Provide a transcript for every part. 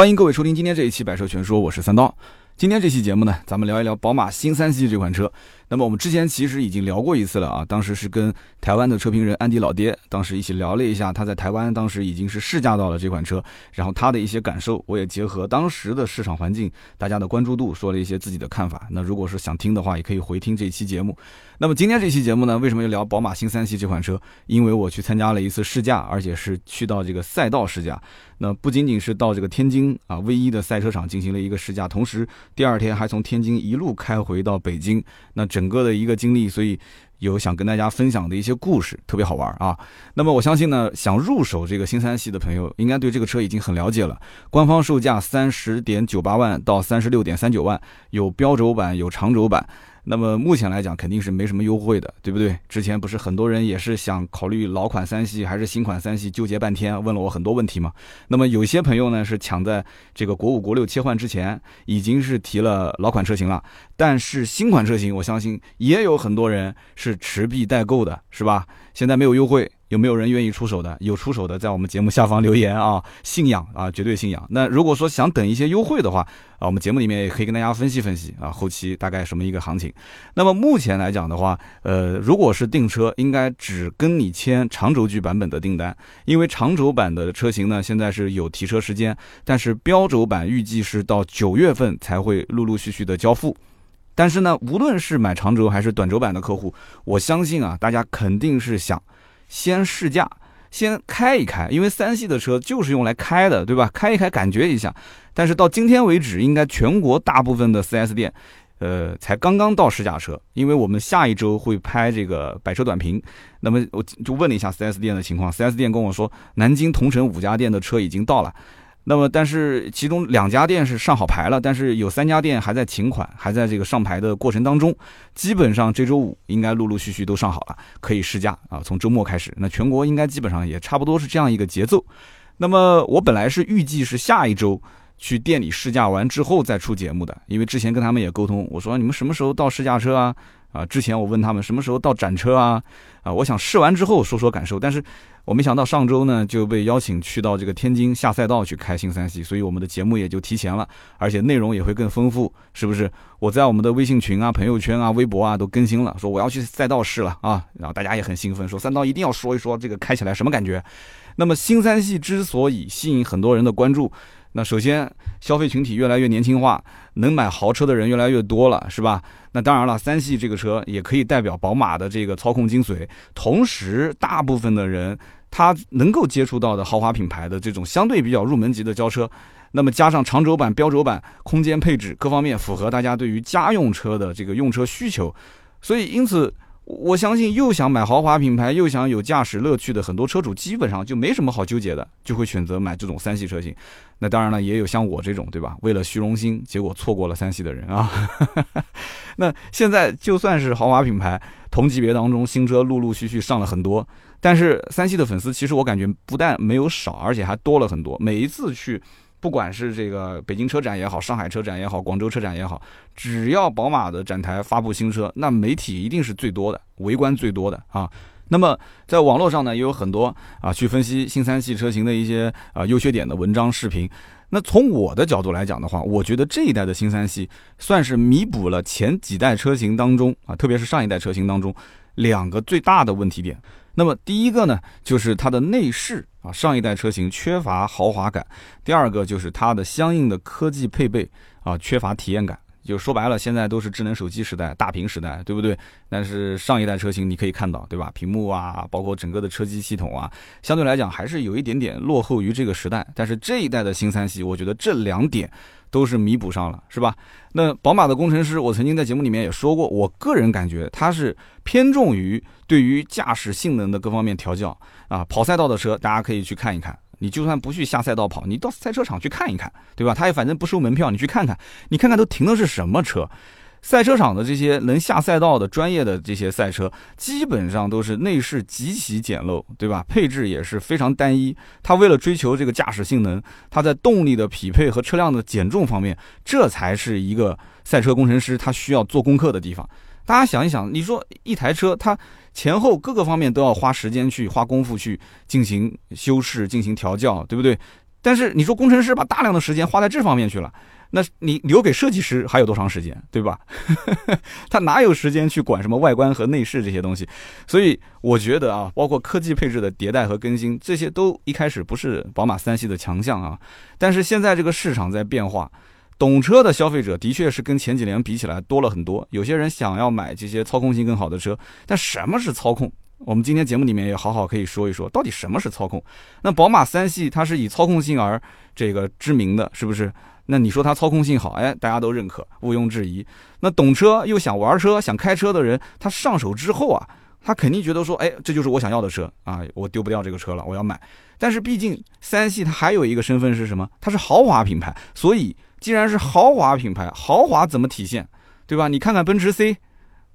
欢迎各位收听今天这一期《百车全说》，我是三刀。今天这期节目呢，咱们聊一聊宝马新三系这款车。那么我们之前其实已经聊过一次了啊，当时是跟台湾的车评人安迪老爹，当时一起聊了一下他在台湾当时已经是试驾到了这款车，然后他的一些感受，我也结合当时的市场环境、大家的关注度，说了一些自己的看法。那如果是想听的话，也可以回听这期节目。那么今天这期节目呢，为什么要聊宝马新三系这款车？因为我去参加了一次试驾，而且是去到这个赛道试驾。那不仅仅是到这个天津啊 V 一的赛车场进行了一个试驾，同时第二天还从天津一路开回到北京。那整整个的一个经历，所以有想跟大家分享的一些故事，特别好玩啊。那么我相信呢，想入手这个新三系的朋友，应该对这个车已经很了解了。官方售价三十点九八万到三十六点三九万，有标轴版，有长轴版。那么目前来讲肯定是没什么优惠的，对不对？之前不是很多人也是想考虑老款三系还是新款三系，纠结半天，问了我很多问题嘛。那么有些朋友呢是抢在这个国五国六切换之前，已经是提了老款车型了。但是新款车型，我相信也有很多人是持币待购的，是吧？现在没有优惠。有没有人愿意出手的？有出手的，在我们节目下方留言啊！信仰啊，绝对信仰。那如果说想等一些优惠的话啊，我们节目里面也可以跟大家分析分析啊，后期大概什么一个行情。那么目前来讲的话，呃，如果是订车，应该只跟你签长轴距版本的订单，因为长轴版的车型呢，现在是有提车时间，但是标轴版预计是到九月份才会陆陆续续的交付。但是呢，无论是买长轴还是短轴版的客户，我相信啊，大家肯定是想。先试驾，先开一开，因为三系的车就是用来开的，对吧？开一开，感觉一下。但是到今天为止，应该全国大部分的 4S 店，呃，才刚刚到试驾车。因为我们下一周会拍这个百车短评，那么我就问了一下 4S 店的情况，4S 店跟我说，南京同城五家店的车已经到了。那么，但是其中两家店是上好牌了，但是有三家店还在请款，还在这个上牌的过程当中。基本上这周五应该陆陆续续都上好了，可以试驾啊。从周末开始，那全国应该基本上也差不多是这样一个节奏。那么我本来是预计是下一周去店里试驾完之后再出节目的，因为之前跟他们也沟通，我说你们什么时候到试驾车啊？啊，之前我问他们什么时候到展车啊？啊，我想试完之后说说感受，但是。我没想到上周呢就被邀请去到这个天津下赛道去开新三系，所以我们的节目也就提前了，而且内容也会更丰富，是不是？我在我们的微信群啊、朋友圈啊、微博啊都更新了，说我要去赛道试了啊，然后大家也很兴奋，说三刀一定要说一说这个开起来什么感觉。那么新三系之所以吸引很多人的关注，那首先消费群体越来越年轻化，能买豪车的人越来越多了，是吧？那当然了，三系这个车也可以代表宝马的这个操控精髓，同时大部分的人。他能够接触到的豪华品牌的这种相对比较入门级的轿车，那么加上长轴版、标轴版，空间配置各方面符合大家对于家用车的这个用车需求，所以因此我相信又想买豪华品牌又想有驾驶乐趣的很多车主基本上就没什么好纠结的，就会选择买这种三系车型。那当然了，也有像我这种对吧？为了虚荣心，结果错过了三系的人啊。那现在就算是豪华品牌同级别当中新车陆陆续续上了很多。但是三系的粉丝其实我感觉不但没有少，而且还多了很多。每一次去，不管是这个北京车展也好，上海车展也好，广州车展也好，只要宝马的展台发布新车，那媒体一定是最多的，围观最多的啊。那么在网络上呢，也有很多啊去分析新三系车型的一些啊优缺点的文章视频。那从我的角度来讲的话，我觉得这一代的新三系算是弥补了前几代车型当中啊，特别是上一代车型当中两个最大的问题点。那么第一个呢，就是它的内饰啊，上一代车型缺乏豪华感；第二个就是它的相应的科技配备啊，缺乏体验感。就说白了，现在都是智能手机时代、大屏时代，对不对？但是上一代车型你可以看到，对吧？屏幕啊，包括整个的车机系统啊，相对来讲还是有一点点落后于这个时代。但是这一代的新三系，我觉得这两点。都是弥补上了，是吧？那宝马的工程师，我曾经在节目里面也说过，我个人感觉他是偏重于对于驾驶性能的各方面调教啊。跑赛道的车，大家可以去看一看。你就算不去下赛道跑，你到赛车场去看一看，对吧？他也反正不收门票，你去看看，你看看都停的是什么车。赛车场的这些能下赛道的专业的这些赛车，基本上都是内饰极其简陋，对吧？配置也是非常单一。它为了追求这个驾驶性能，它在动力的匹配和车辆的减重方面，这才是一个赛车工程师他需要做功课的地方。大家想一想，你说一台车，它前后各个方面都要花时间去花功夫去进行修饰、进行调教，对不对？但是你说工程师把大量的时间花在这方面去了，那你留给设计师还有多长时间，对吧？他哪有时间去管什么外观和内饰这些东西？所以我觉得啊，包括科技配置的迭代和更新，这些都一开始不是宝马三系的强项啊。但是现在这个市场在变化，懂车的消费者的确是跟前几年比起来多了很多。有些人想要买这些操控性更好的车，但什么是操控？我们今天节目里面也好好可以说一说，到底什么是操控？那宝马三系它是以操控性而这个知名的，是不是？那你说它操控性好，哎，大家都认可，毋庸置疑。那懂车又想玩车、想开车的人，他上手之后啊，他肯定觉得说，哎，这就是我想要的车啊，我丢不掉这个车了，我要买。但是毕竟三系它还有一个身份是什么？它是豪华品牌，所以既然是豪华品牌，豪华怎么体现？对吧？你看看奔驰 C，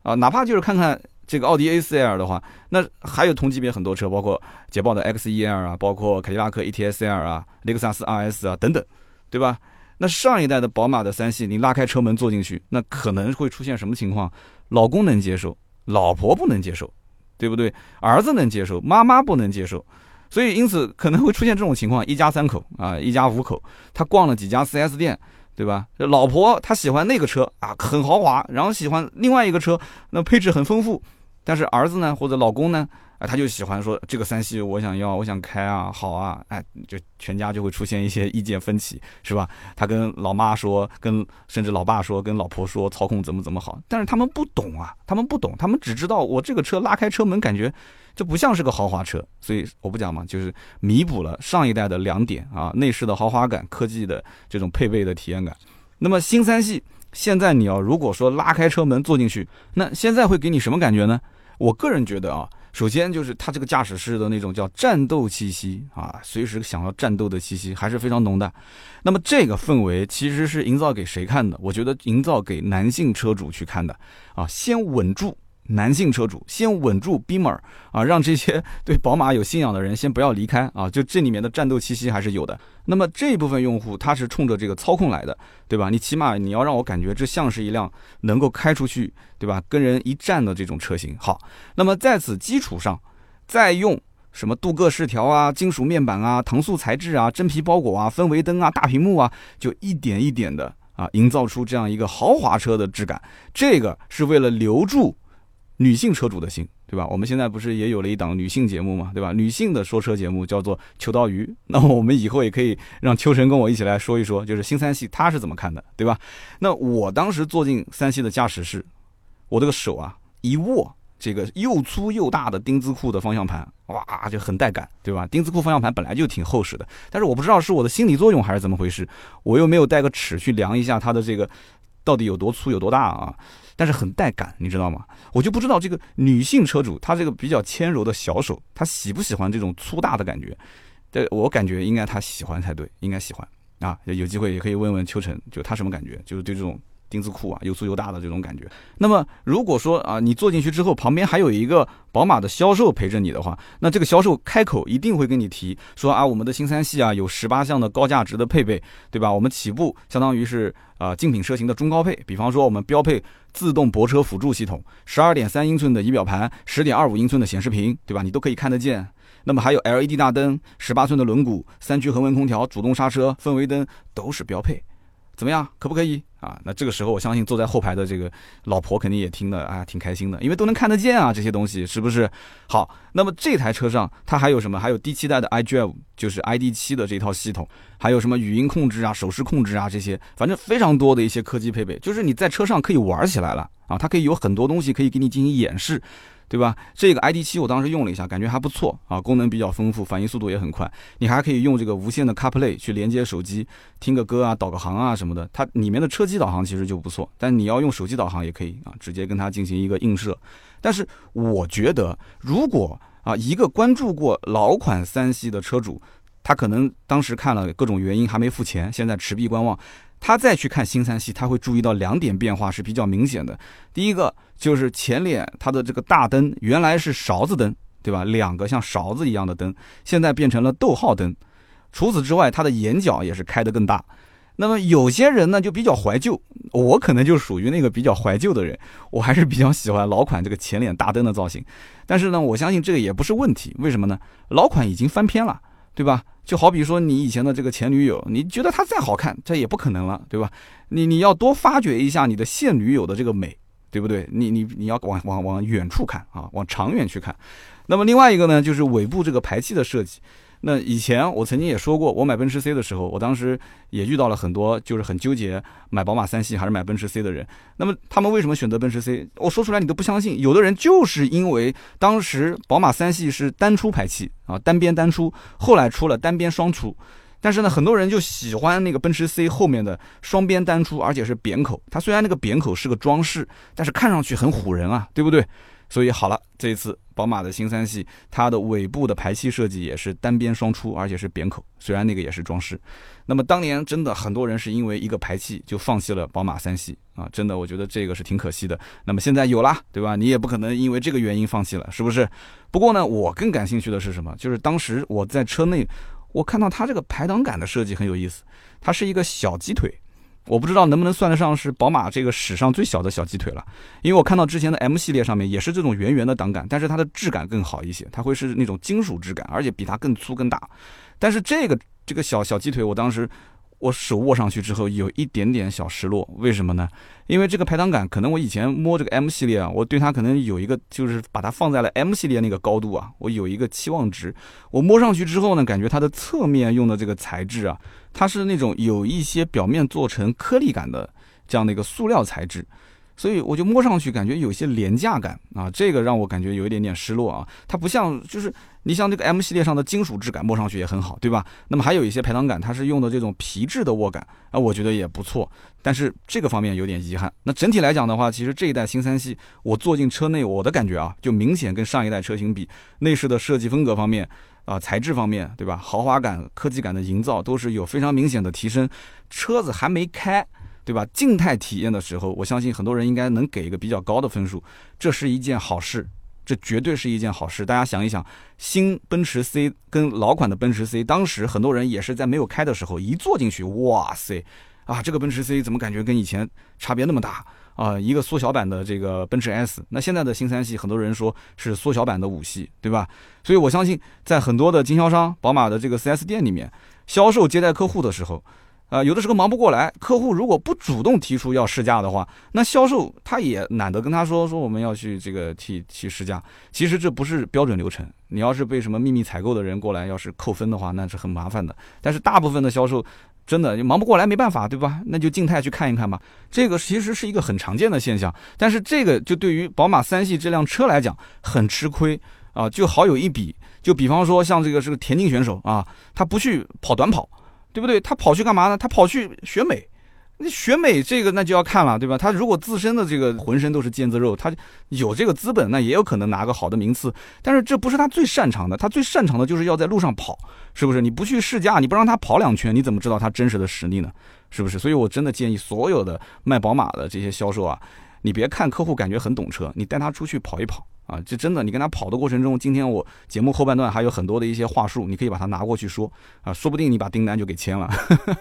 啊，哪怕就是看看。这个奥迪 A4L 的话，那还有同级别很多车，包括捷豹的 X1L 啊，包括凯迪拉克 ETS L 啊，雷克萨斯 RS 啊等等，对吧？那上一代的宝马的三系，你拉开车门坐进去，那可能会出现什么情况？老公能接受，老婆不能接受，对不对？儿子能接受，妈妈不能接受，所以因此可能会出现这种情况：一家三口啊，一家五口，他逛了几家 4S 店。对吧？老婆她喜欢那个车啊，很豪华，然后喜欢另外一个车，那配置很丰富。但是儿子呢，或者老公呢，啊，他就喜欢说这个三系我想要，我想开啊，好啊，哎，就全家就会出现一些意见分歧，是吧？他跟老妈说，跟甚至老爸说，跟老婆说操控怎么怎么好，但是他们不懂啊，他们不懂，他们只知道我这个车拉开车门感觉。这不像是个豪华车，所以我不讲嘛，就是弥补了上一代的两点啊，内饰的豪华感，科技的这种配备的体验感。那么新三系现在你要如果说拉开车门坐进去，那现在会给你什么感觉呢？我个人觉得啊，首先就是它这个驾驶室的那种叫战斗气息啊，随时想要战斗的气息还是非常浓的。那么这个氛围其实是营造给谁看的？我觉得营造给男性车主去看的啊，先稳住。男性车主先稳住 Beamer 啊，让这些 对宝马有信仰的人先不要离开啊，就这里面的战斗气息还是有的。那么这一部分用户他是冲着这个操控来的，对吧？你起码你要让我感觉这像是一辆能够开出去，对吧？跟人一战的这种车型。好，那么在此基础上，再用什么镀铬饰条啊、金属面板啊、搪塑材质啊、真皮包裹啊、氛围灯啊、大屏幕啊，就一点一点的啊，营造出这样一个豪华车的质感。这个是为了留住。女性车主的心，对吧？我们现在不是也有了一档女性节目嘛，对吧？女性的说车节目叫做《秋刀鱼》，那么我们以后也可以让秋晨跟我一起来说一说，就是新三系他是怎么看的，对吧？那我当时坐进三系的驾驶室，我这个手啊一握，这个又粗又大的丁字裤的方向盘，哇，就很带感，对吧？丁字裤方向盘本来就挺厚实的，但是我不知道是我的心理作用还是怎么回事，我又没有带个尺去量一下它的这个到底有多粗有多大啊。但是很带感，你知道吗？我就不知道这个女性车主她这个比较纤柔的小手，她喜不喜欢这种粗大的感觉？对我感觉应该她喜欢才对，应该喜欢啊。有机会也可以问问秋晨，就她什么感觉？就是对这种。丁字裤啊，又粗又大的这种感觉。那么，如果说啊，你坐进去之后，旁边还有一个宝马的销售陪着你的话，那这个销售开口一定会跟你提说啊，我们的新三系啊，有十八项的高价值的配备，对吧？我们起步相当于是啊，竞品车型的中高配。比方说，我们标配自动泊车辅助系统，十二点三英寸的仪表盘，十点二五英寸的显示屏，对吧？你都可以看得见。那么还有 LED 大灯，十八寸的轮毂，三区恒温空调，主动刹车，氛围灯都是标配。怎么样，可不可以啊？那这个时候，我相信坐在后排的这个老婆肯定也听的啊，挺开心的，因为都能看得见啊，这些东西是不是？好，那么这台车上它还有什么？还有第七代的 iDrive，就是 ID 七的这套系统，还有什么语音控制啊、手势控制啊这些，反正非常多的一些科技配备，就是你在车上可以玩起来了啊，它可以有很多东西可以给你进行演示。对吧？这个 ID 七我当时用了一下，感觉还不错啊，功能比较丰富，反应速度也很快。你还可以用这个无线的 CarPlay 去连接手机，听个歌啊，导个航啊什么的。它里面的车机导航其实就不错，但你要用手机导航也可以啊，直接跟它进行一个映射。但是我觉得，如果啊一个关注过老款三系的车主，他可能当时看了各种原因还没付钱，现在持币观望。他再去看新三系，他会注意到两点变化是比较明显的。第一个就是前脸它的这个大灯原来是勺子灯，对吧？两个像勺子一样的灯，现在变成了逗号灯。除此之外，它的眼角也是开得更大。那么有些人呢就比较怀旧，我可能就属于那个比较怀旧的人，我还是比较喜欢老款这个前脸大灯的造型。但是呢，我相信这个也不是问题，为什么呢？老款已经翻篇了。对吧？就好比说你以前的这个前女友，你觉得她再好看，这也不可能了，对吧？你你要多发掘一下你的现女友的这个美，对不对？你你你要往往往远处看啊，往长远去看。那么另外一个呢，就是尾部这个排气的设计。那以前我曾经也说过，我买奔驰 C 的时候，我当时也遇到了很多就是很纠结买宝马三系还是买奔驰 C 的人。那么他们为什么选择奔驰 C？我说出来你都不相信。有的人就是因为当时宝马三系是单出排气啊，单边单出，后来出了单边双出，但是呢，很多人就喜欢那个奔驰 C 后面的双边单出，而且是扁口。它虽然那个扁口是个装饰，但是看上去很唬人啊，对不对？所以好了，这一次宝马的新三系，它的尾部的排气设计也是单边双出，而且是扁口。虽然那个也是装饰，那么当年真的很多人是因为一个排气就放弃了宝马三系啊，真的我觉得这个是挺可惜的。那么现在有啦，对吧？你也不可能因为这个原因放弃了，是不是？不过呢，我更感兴趣的是什么？就是当时我在车内，我看到它这个排挡杆的设计很有意思，它是一个小鸡腿。我不知道能不能算得上是宝马这个史上最小的小鸡腿了，因为我看到之前的 M 系列上面也是这种圆圆的挡杆，但是它的质感更好一些，它会是那种金属质感，而且比它更粗更大。但是这个这个小小鸡腿，我当时。我手握上去之后有一点点小失落，为什么呢？因为这个排挡杆可能我以前摸这个 M 系列啊，我对它可能有一个就是把它放在了 M 系列那个高度啊，我有一个期望值。我摸上去之后呢，感觉它的侧面用的这个材质啊，它是那种有一些表面做成颗粒感的这样的一个塑料材质。所以我就摸上去感觉有些廉价感啊，这个让我感觉有一点点失落啊。它不像，就是你像这个 M 系列上的金属质感，摸上去也很好，对吧？那么还有一些排挡杆，它是用的这种皮质的握感啊，我觉得也不错。但是这个方面有点遗憾。那整体来讲的话，其实这一代新三系，我坐进车内，我的感觉啊，就明显跟上一代车型比，内饰的设计风格方面啊，材质方面，对吧？豪华感、科技感的营造都是有非常明显的提升。车子还没开。对吧？静态体验的时候，我相信很多人应该能给一个比较高的分数，这是一件好事，这绝对是一件好事。大家想一想，新奔驰 C 跟老款的奔驰 C，当时很多人也是在没有开的时候一坐进去，哇塞，啊，这个奔驰 C 怎么感觉跟以前差别那么大啊？一个缩小版的这个奔驰 S，那现在的新三系，很多人说是缩小版的五系，对吧？所以我相信，在很多的经销商、宝马的这个 4S 店里面，销售接待客户的时候。啊，有的时候忙不过来，客户如果不主动提出要试驾的话，那销售他也懒得跟他说说我们要去这个提提试驾。其实这不是标准流程，你要是被什么秘密采购的人过来要是扣分的话，那是很麻烦的。但是大部分的销售真的忙不过来，没办法，对吧？那就静态去看一看吧。这个其实是一个很常见的现象，但是这个就对于宝马三系这辆车来讲很吃亏啊，就好有一比。就比方说像这个是个田径选手啊，他不去跑短跑。对不对？他跑去干嘛呢？他跑去选美，那选美这个那就要看了，对吧？他如果自身的这个浑身都是腱子肉，他有这个资本，那也有可能拿个好的名次。但是这不是他最擅长的，他最擅长的就是要在路上跑，是不是？你不去试驾，你不让他跑两圈，你怎么知道他真实的实力呢？是不是？所以我真的建议所有的卖宝马的这些销售啊，你别看客户感觉很懂车，你带他出去跑一跑。啊，这真的，你跟他跑的过程中，今天我节目后半段还有很多的一些话术，你可以把它拿过去说啊，说不定你把订单就给签了。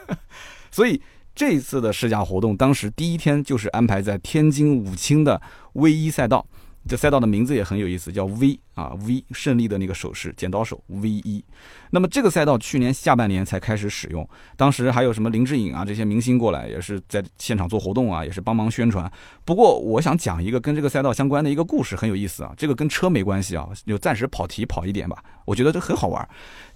所以这一次的试驾活动，当时第一天就是安排在天津武清的 V 一赛道。这赛道的名字也很有意思，叫 V 啊 V 胜利的那个手势，剪刀手 V 一。那么这个赛道去年下半年才开始使用，当时还有什么林志颖啊这些明星过来，也是在现场做活动啊，也是帮忙宣传。不过我想讲一个跟这个赛道相关的一个故事，很有意思啊。这个跟车没关系啊，就暂时跑题跑一点吧。我觉得这很好玩。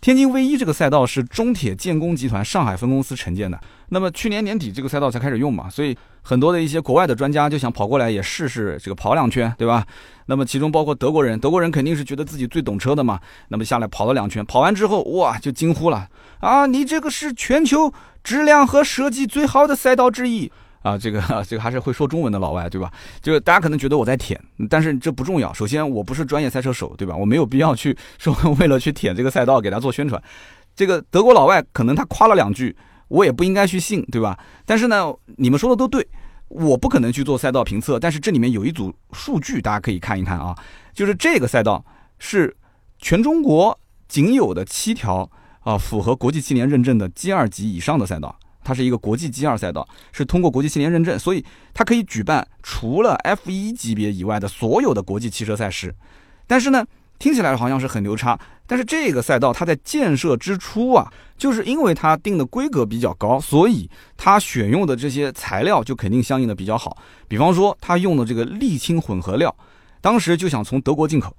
天津 V 一这个赛道是中铁建工集团上海分公司承建的。那么去年年底这个赛道才开始用嘛，所以很多的一些国外的专家就想跑过来也试试这个跑两圈，对吧？那么其中包括德国人，德国人肯定是觉得自己最懂车的嘛。那么下来跑了两圈，跑完之后哇就惊呼了啊！你这个是全球质量和设计最好的赛道之一啊！这个 这个还是会说中文的老外对吧？就大家可能觉得我在舔，但是这不重要。首先我不是专业赛车手对吧？我没有必要去说 为了去舔这个赛道给他做宣传。这个德国老外可能他夸了两句。我也不应该去信，对吧？但是呢，你们说的都对，我不可能去做赛道评测。但是这里面有一组数据，大家可以看一看啊，就是这个赛道是全中国仅有的七条啊符合国际汽联认证的 G 二级以上的赛道，它是一个国际 G 二赛道，是通过国际汽联认证，所以它可以举办除了 F 一级别以外的所有的国际汽车赛事。但是呢，听起来好像是很牛叉，但是这个赛道它在建设之初啊，就是因为它定的规格比较高，所以它选用的这些材料就肯定相应的比较好。比方说，它用的这个沥青混合料，当时就想从德国进口，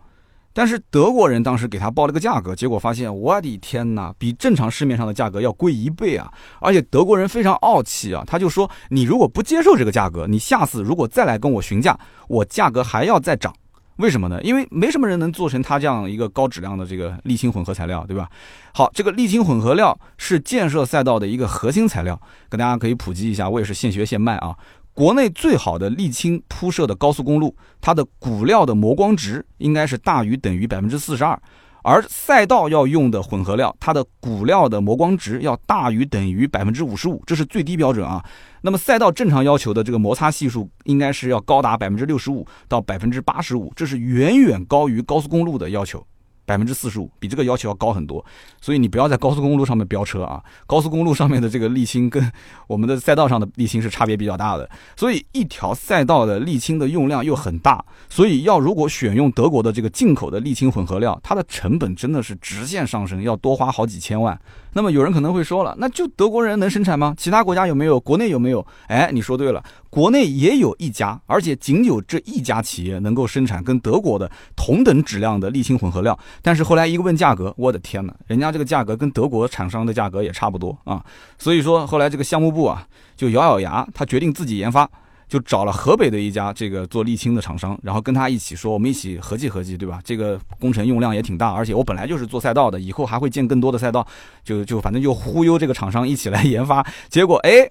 但是德国人当时给他报了个价格，结果发现，我的天哪，比正常市面上的价格要贵一倍啊！而且德国人非常傲气啊，他就说，你如果不接受这个价格，你下次如果再来跟我询价，我价格还要再涨。为什么呢？因为没什么人能做成它这样一个高质量的这个沥青混合材料，对吧？好，这个沥青混合料是建设赛道的一个核心材料，跟大家可以普及一下，我也是现学现卖啊。国内最好的沥青铺设的高速公路，它的骨料的磨光值应该是大于等于百分之四十二。而赛道要用的混合料，它的骨料的磨光值要大于等于百分之五十五，这是最低标准啊。那么赛道正常要求的这个摩擦系数应该是要高达百分之六十五到百分之八十五，这是远远高于高速公路的要求。百分之四十五，比这个要求要高很多，所以你不要在高速公路上面飙车啊！高速公路上面的这个沥青跟我们的赛道上的沥青是差别比较大的，所以一条赛道的沥青的用量又很大，所以要如果选用德国的这个进口的沥青混合料，它的成本真的是直线上升，要多花好几千万。那么有人可能会说了，那就德国人能生产吗？其他国家有没有？国内有没有？哎，你说对了。国内也有一家，而且仅有这一家企业能够生产跟德国的同等质量的沥青混合料。但是后来一个问价格，我的天哪，人家这个价格跟德国厂商的价格也差不多啊。所以说后来这个项目部啊，就咬咬牙，他决定自己研发，就找了河北的一家这个做沥青的厂商，然后跟他一起说，我们一起合计合计，对吧？这个工程用量也挺大，而且我本来就是做赛道的，以后还会建更多的赛道，就就反正就忽悠这个厂商一起来研发。结果哎。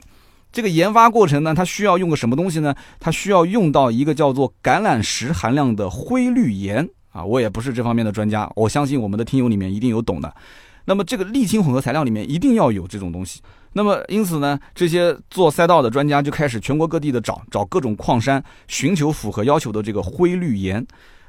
这个研发过程呢，它需要用个什么东西呢？它需要用到一个叫做橄榄石含量的灰绿盐啊！我也不是这方面的专家，我相信我们的听友里面一定有懂的。那么这个沥青混合材料里面一定要有这种东西。那么因此呢，这些做赛道的专家就开始全国各地的找，找各种矿山，寻求符合要求的这个灰绿盐。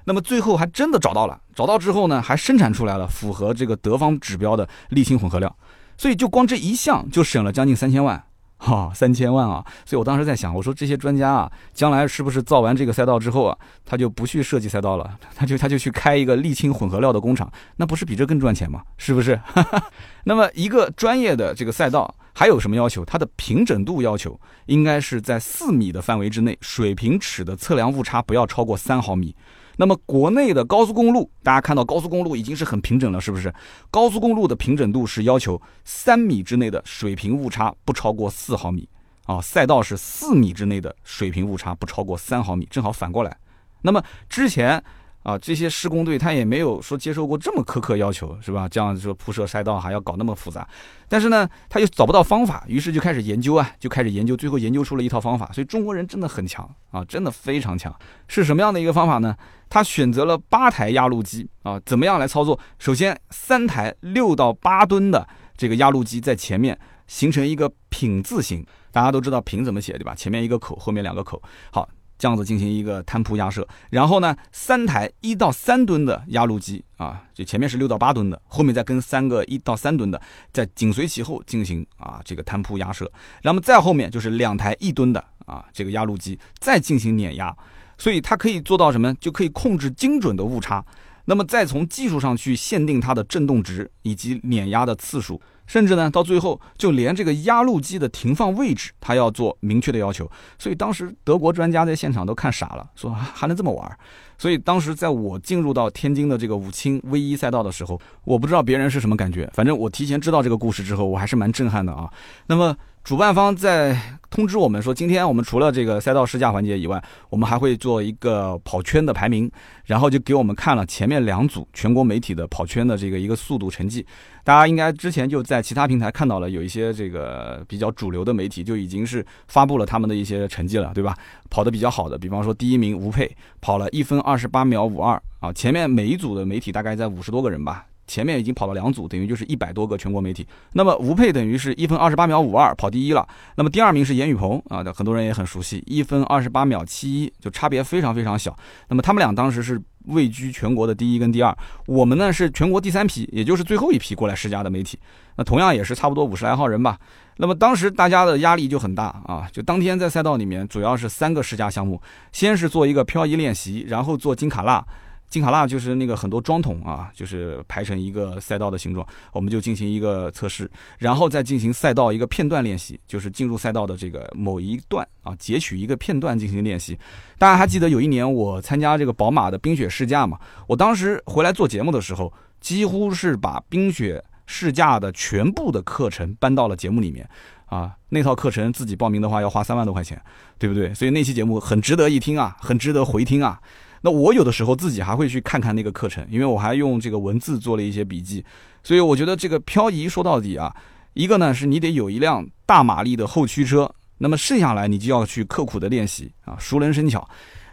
那么最后还真的找到了，找到之后呢，还生产出来了符合这个德方指标的沥青混合料。所以就光这一项就省了将近三千万。哈，三千万啊！所以我当时在想，我说这些专家啊，将来是不是造完这个赛道之后啊，他就不去设计赛道了，他就他就去开一个沥青混合料的工厂，那不是比这更赚钱吗？是不是？那么一个专业的这个赛道还有什么要求？它的平整度要求应该是在四米的范围之内，水平尺的测量误差不要超过三毫米。那么国内的高速公路，大家看到高速公路已经是很平整了，是不是？高速公路的平整度是要求三米之内的水平误差不超过四毫米啊，赛道是四米之内的水平误差不超过三毫米，正好反过来。那么之前。啊，这些施工队他也没有说接受过这么苛刻要求，是吧？这样说铺设赛道还要搞那么复杂，但是呢，他又找不到方法，于是就开始研究啊，就开始研究，最后研究出了一套方法。所以中国人真的很强啊，真的非常强。是什么样的一个方法呢？他选择了八台压路机啊，怎么样来操作？首先，三台六到八吨的这个压路机在前面形成一个品字形，大家都知道品怎么写对吧？前面一个口，后面两个口。好。这样子进行一个摊铺压设，然后呢，三台一到三吨的压路机啊，就前面是六到八吨的，后面再跟三个一到三吨的，在紧随其后进行啊这个摊铺压设，那么再后面就是两台一吨的啊这个压路机再进行碾压，所以它可以做到什么？就可以控制精准的误差，那么再从技术上去限定它的振动值以及碾压的次数。甚至呢，到最后就连这个压路机的停放位置，它要做明确的要求。所以当时德国专家在现场都看傻了，说还能这么玩？所以当时在我进入到天津的这个武清 V 一赛道的时候，我不知道别人是什么感觉，反正我提前知道这个故事之后，我还是蛮震撼的啊。那么。主办方在通知我们说，今天我们除了这个赛道试驾环节以外，我们还会做一个跑圈的排名，然后就给我们看了前面两组全国媒体的跑圈的这个一个速度成绩。大家应该之前就在其他平台看到了，有一些这个比较主流的媒体就已经是发布了他们的一些成绩了，对吧？跑得比较好的，比方说第一名吴佩跑了一分二十八秒五二啊，前面每一组的媒体大概在五十多个人吧。前面已经跑了两组，等于就是一百多个全国媒体。那么吴佩等于是一分二十八秒五二跑第一了。那么第二名是严雨鹏啊，很多人也很熟悉，一分二十八秒七一，就差别非常非常小。那么他们俩当时是位居全国的第一跟第二，我们呢是全国第三批，也就是最后一批过来试驾的媒体。那同样也是差不多五十来号人吧。那么当时大家的压力就很大啊，就当天在赛道里面主要是三个试驾项目，先是做一个漂移练习，然后做金卡纳。金卡纳就是那个很多桩桶啊，就是排成一个赛道的形状，我们就进行一个测试，然后再进行赛道一个片段练习，就是进入赛道的这个某一段啊，截取一个片段进行练习。大家还记得有一年我参加这个宝马的冰雪试驾嘛？我当时回来做节目的时候，几乎是把冰雪试驾的全部的课程搬到了节目里面啊。那套课程自己报名的话要花三万多块钱，对不对？所以那期节目很值得一听啊，很值得回听啊。那我有的时候自己还会去看看那个课程，因为我还用这个文字做了一些笔记，所以我觉得这个漂移说到底啊，一个呢是你得有一辆大马力的后驱车，那么剩下来你就要去刻苦的练习啊，熟能生巧。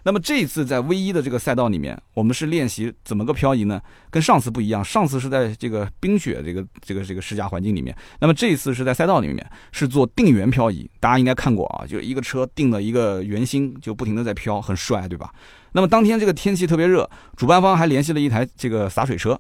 那么这一次在 V 一的这个赛道里面，我们是练习怎么个漂移呢？跟上次不一样，上次是在这个冰雪这个这个这个试驾环境里面，那么这一次是在赛道里面，是做定圆漂移。大家应该看过啊，就一个车定了一个圆心，就不停的在飘，很帅，对吧？那么当天这个天气特别热，主办方还联系了一台这个洒水车，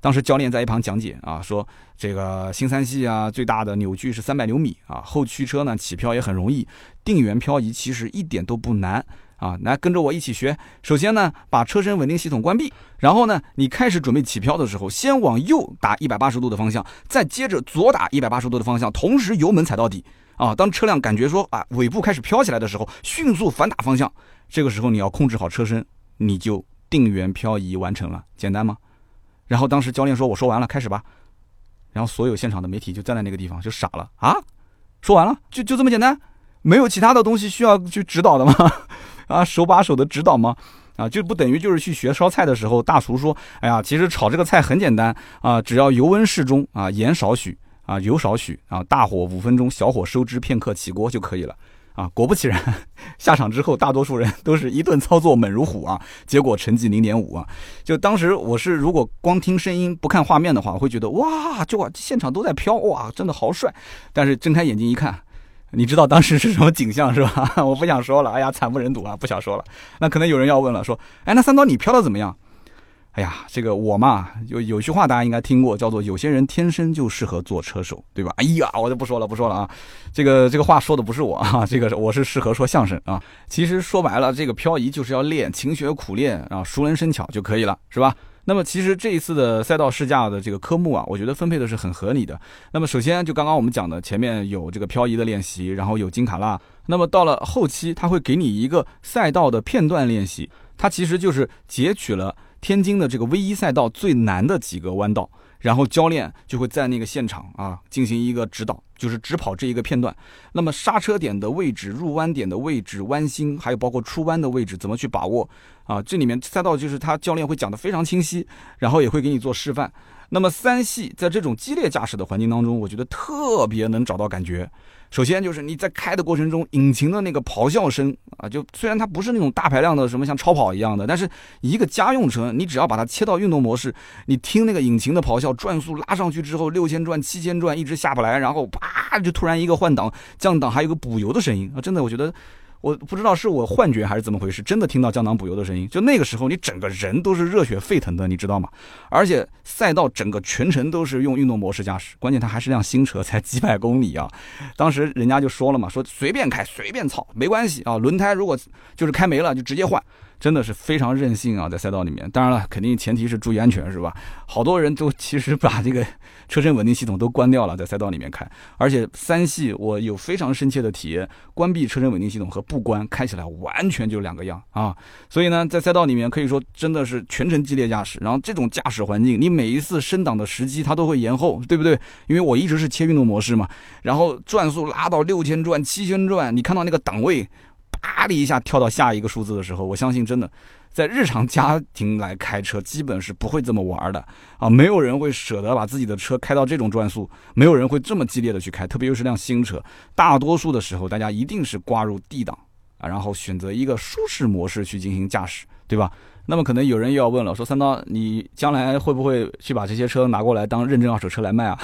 当时教练在一旁讲解啊，说这个新三系啊最大的扭矩是三百牛米啊，后驱车呢起漂也很容易，定圆漂移其实一点都不难。啊，来跟着我一起学。首先呢，把车身稳定系统关闭，然后呢，你开始准备起漂的时候，先往右打一百八十度的方向，再接着左打一百八十度的方向，同时油门踩到底。啊，当车辆感觉说啊尾部开始飘起来的时候，迅速反打方向。这个时候你要控制好车身，你就定圆漂移完成了。简单吗？然后当时教练说：“我说完了，开始吧。”然后所有现场的媒体就站在那个地方就傻了啊！说完了，就就这么简单，没有其他的东西需要去指导的吗？啊，手把手的指导吗？啊，就不等于就是去学烧菜的时候，大厨说：“哎呀，其实炒这个菜很简单啊，只要油温适中啊，盐少许啊，油少许啊，大火五分钟，小火收汁片刻，起锅就可以了。”啊，果不其然，下场之后，大多数人都是一顿操作猛如虎啊，结果成绩零点五啊。就当时我是如果光听声音不看画面的话，会觉得哇，就现场都在飘哇，真的好帅。但是睁开眼睛一看。你知道当时是什么景象是吧？我不想说了，哎呀，惨不忍睹啊，不想说了。那可能有人要问了，说，哎，那三刀你飘的怎么样？哎呀，这个我嘛，有有句话大家应该听过，叫做有些人天生就适合做车手，对吧？哎呀，我就不说了，不说了啊。这个这个话说的不是我啊，这个我是适合说相声啊。其实说白了，这个漂移就是要练，勤学苦练啊，熟能生巧就可以了，是吧？那么其实这一次的赛道试驾的这个科目啊，我觉得分配的是很合理的。那么首先就刚刚我们讲的，前面有这个漂移的练习，然后有金卡拉。那么到了后期，它会给你一个赛道的片段练习，它其实就是截取了天津的这个 V 一赛道最难的几个弯道。然后教练就会在那个现场啊进行一个指导，就是只跑这一个片段。那么刹车点的位置、入弯点的位置、弯心，还有包括出弯的位置，怎么去把握啊？这里面赛道就是他教练会讲得非常清晰，然后也会给你做示范。那么三系在这种激烈驾驶的环境当中，我觉得特别能找到感觉。首先就是你在开的过程中，引擎的那个咆哮声啊，就虽然它不是那种大排量的什么像超跑一样的，但是一个家用车，你只要把它切到运动模式，你听那个引擎的咆哮，转速拉上去之后，六千转、七千转一直下不来，然后啪就突然一个换挡、降档，还有个补油的声音啊，真的我觉得。我不知道是我幻觉还是怎么回事，真的听到胶囊补油的声音，就那个时候你整个人都是热血沸腾的，你知道吗？而且赛道整个全程都是用运动模式驾驶，关键它还是辆新车，才几百公里啊！当时人家就说了嘛，说随便开随便操，没关系啊，轮胎如果就是开没了就直接换。真的是非常任性啊，在赛道里面。当然了，肯定前提是注意安全，是吧？好多人都其实把这个车身稳定系统都关掉了，在赛道里面开。而且三系我有非常深切的体验，关闭车身稳定系统和不关开起来完全就两个样啊。所以呢，在赛道里面可以说真的是全程激烈驾驶。然后这种驾驶环境，你每一次升档的时机它都会延后，对不对？因为我一直是切运动模式嘛。然后转速拉到六千转、七千转，你看到那个档位。啪的一下跳到下一个数字的时候，我相信真的，在日常家庭来开车，基本是不会这么玩的啊！没有人会舍得把自己的车开到这种转速，没有人会这么激烈的去开，特别又是辆新车。大多数的时候，大家一定是挂入 D 档啊，然后选择一个舒适模式去进行驾驶，对吧？那么可能有人又要问了，说三刀，你将来会不会去把这些车拿过来当认证二手车来卖啊？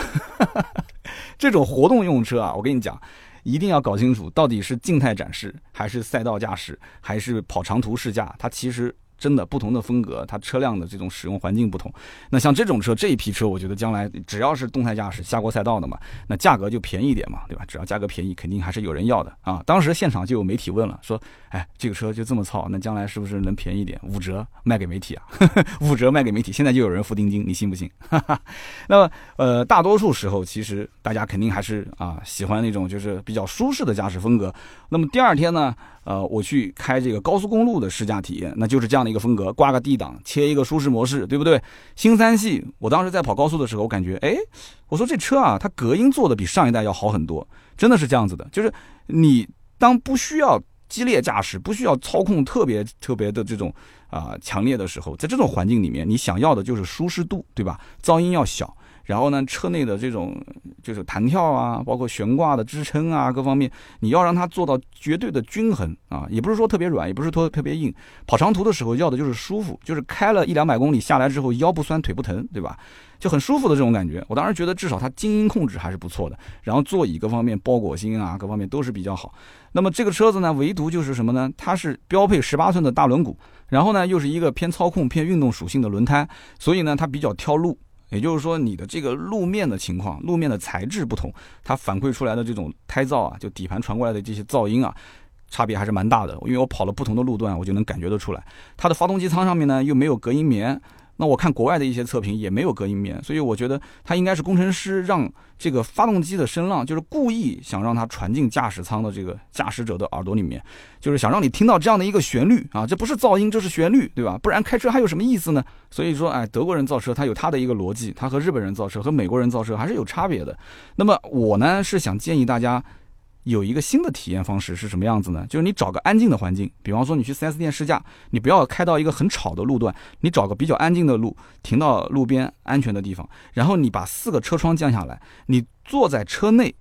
这种活动用车啊，我跟你讲。一定要搞清楚，到底是静态展示，还是赛道驾驶，还是跑长途试驾？它其实真的不同的风格，它车辆的这种使用环境不同。那像这种车，这一批车，我觉得将来只要是动态驾驶下过赛道的嘛，那价格就便宜一点嘛，对吧？只要价格便宜，肯定还是有人要的啊。当时现场就有媒体问了，说，哎，这个车就这么糙，那将来是不是能便宜点？五折卖给媒体啊？五折卖给媒体，现在就有人付定金，你信不信？那么，呃，大多数时候其实大家肯定还是啊喜欢那种就是比较舒适的驾驶风格。那么第二天呢？呃，我去开这个高速公路的试驾体验，那就是这样的一个风格，挂个 D 档，切一个舒适模式，对不对？新三系，我当时在跑高速的时候，我感觉，哎，我说这车啊，它隔音做的比上一代要好很多，真的是这样子的。就是你当不需要激烈驾驶，不需要操控特别特别的这种啊强烈的时候，在这种环境里面，你想要的就是舒适度，对吧？噪音要小。然后呢，车内的这种就是弹跳啊，包括悬挂的支撑啊，各方面你要让它做到绝对的均衡啊，也不是说特别软，也不是说特别硬。跑长途的时候要的就是舒服，就是开了一两百公里下来之后腰不酸腿不疼，对吧？就很舒服的这种感觉。我当时觉得至少它静音控制还是不错的，然后座椅各方面包裹性啊，各方面都是比较好。那么这个车子呢，唯独就是什么呢？它是标配十八寸的大轮毂，然后呢又是一个偏操控、偏运动属性的轮胎，所以呢它比较挑路。也就是说，你的这个路面的情况，路面的材质不同，它反馈出来的这种胎噪啊，就底盘传过来的这些噪音啊，差别还是蛮大的。因为我跑了不同的路段，我就能感觉得出来。它的发动机舱上面呢，又没有隔音棉。那我看国外的一些测评也没有隔音棉，所以我觉得它应该是工程师让这个发动机的声浪，就是故意想让它传进驾驶舱的这个驾驶者的耳朵里面，就是想让你听到这样的一个旋律啊，这不是噪音，这是旋律，对吧？不然开车还有什么意思呢？所以说，哎，德国人造车他有他的一个逻辑，他和日本人造车和美国人造车还是有差别的。那么我呢是想建议大家。有一个新的体验方式是什么样子呢？就是你找个安静的环境，比方说你去 4S 店试驾，你不要开到一个很吵的路段，你找个比较安静的路，停到路边安全的地方，然后你把四个车窗降下来，你坐在车内，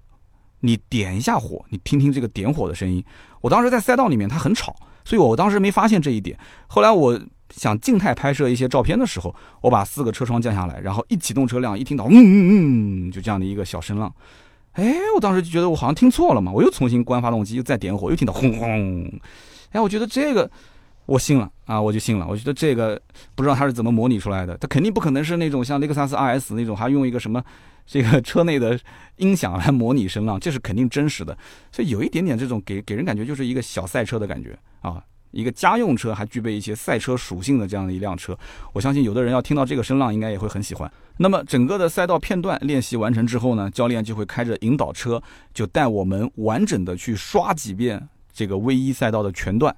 你点一下火，你听听这个点火的声音。我当时在赛道里面，它很吵，所以我当时没发现这一点。后来我想静态拍摄一些照片的时候，我把四个车窗降下来，然后一启动车辆，一听到嗯嗯嗯，就这样的一个小声浪。哎，我当时就觉得我好像听错了嘛，我又重新关发动机，又再点火，又听到轰轰。哎，我觉得这个我信了啊，我就信了。我觉得这个不知道它是怎么模拟出来的，它肯定不可能是那种像雷克萨斯 RS 那种，还用一个什么这个 车内的音响来模拟声浪，这是肯定真实的。所以有一点点这种给给人感觉就是一个小赛车的感觉啊。一个家用车还具备一些赛车属性的这样的一辆车，我相信有的人要听到这个声浪，应该也会很喜欢。那么整个的赛道片段练习完成之后呢，教练就会开着引导车，就带我们完整的去刷几遍这个 V 一赛道的全段。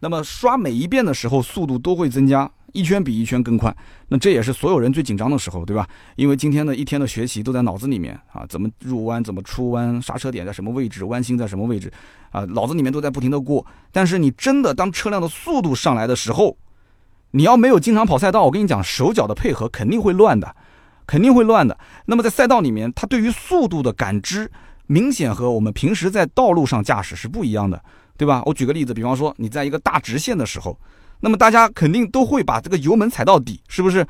那么刷每一遍的时候，速度都会增加。一圈比一圈更快，那这也是所有人最紧张的时候，对吧？因为今天的一天的学习都在脑子里面啊，怎么入弯，怎么出弯，刹车点在什么位置，弯心在什么位置，啊，脑子里面都在不停的过。但是你真的当车辆的速度上来的时候，你要没有经常跑赛道，我跟你讲，手脚的配合肯定会乱的，肯定会乱的。那么在赛道里面，它对于速度的感知，明显和我们平时在道路上驾驶是不一样的，对吧？我举个例子，比方说你在一个大直线的时候。那么大家肯定都会把这个油门踩到底，是不是？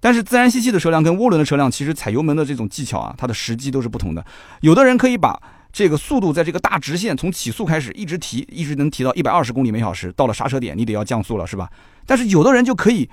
但是自然吸气的车辆跟涡轮的车辆，其实踩油门的这种技巧啊，它的时机都是不同的。有的人可以把这个速度在这个大直线从起速开始一直提，一直能提到一百二十公里每小时，到了刹车点你得要降速了，是吧？但是有的人就可以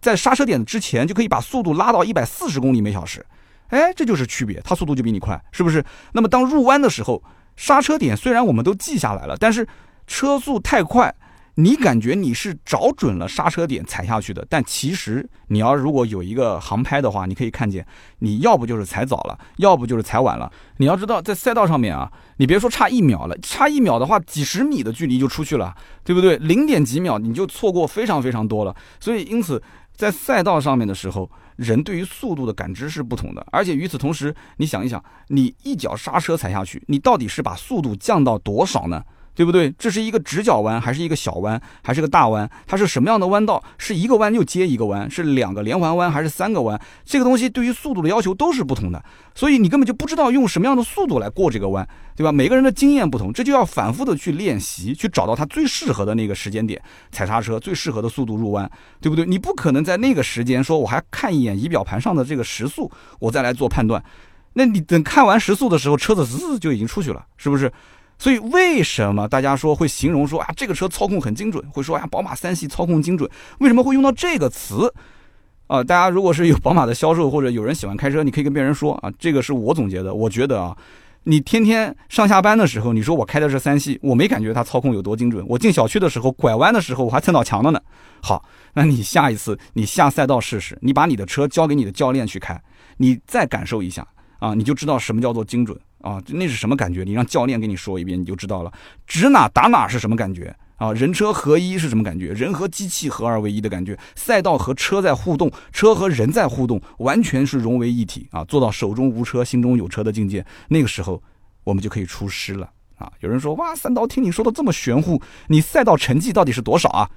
在刹车点之前就可以把速度拉到一百四十公里每小时，哎，这就是区别，它速度就比你快，是不是？那么当入弯的时候，刹车点虽然我们都记下来了，但是车速太快。你感觉你是找准了刹车点踩下去的，但其实你要如果有一个航拍的话，你可以看见，你要不就是踩早了，要不就是踩晚了。你要知道，在赛道上面啊，你别说差一秒了，差一秒的话，几十米的距离就出去了，对不对？零点几秒你就错过非常非常多了。所以，因此在赛道上面的时候，人对于速度的感知是不同的。而且与此同时，你想一想，你一脚刹车踩下去，你到底是把速度降到多少呢？对不对？这是一个直角弯，还是一个小弯，还是个大弯？它是什么样的弯道？是一个弯就接一个弯，是两个连环弯，还是三个弯？这个东西对于速度的要求都是不同的，所以你根本就不知道用什么样的速度来过这个弯，对吧？每个人的经验不同，这就要反复的去练习，去找到它最适合的那个时间点踩刹车，最适合的速度入弯，对不对？你不可能在那个时间说我还看一眼仪表盘上的这个时速，我再来做判断，那你等看完时速的时候，车子滋就已经出去了，是不是？所以为什么大家说会形容说啊这个车操控很精准，会说呀宝马三系操控精准？为什么会用到这个词？啊，大家如果是有宝马的销售或者有人喜欢开车，你可以跟别人说啊，这个是我总结的。我觉得啊，你天天上下班的时候，你说我开的是三系，我没感觉它操控有多精准。我进小区的时候，拐弯的时候我还蹭到墙了呢。好，那你下一次你下赛道试试，你把你的车交给你的教练去开，你再感受一下啊，你就知道什么叫做精准啊，那是什么感觉？你让教练给你说一遍，你就知道了。指哪打哪是什么感觉啊？人车合一是什么感觉？人和机器合二为一的感觉。赛道和车在互动，车和人在互动，完全是融为一体啊，做到手中无车，心中有车的境界。那个时候，我们就可以出师了啊！有人说哇，三刀听你说的这么玄乎，你赛道成绩到底是多少啊？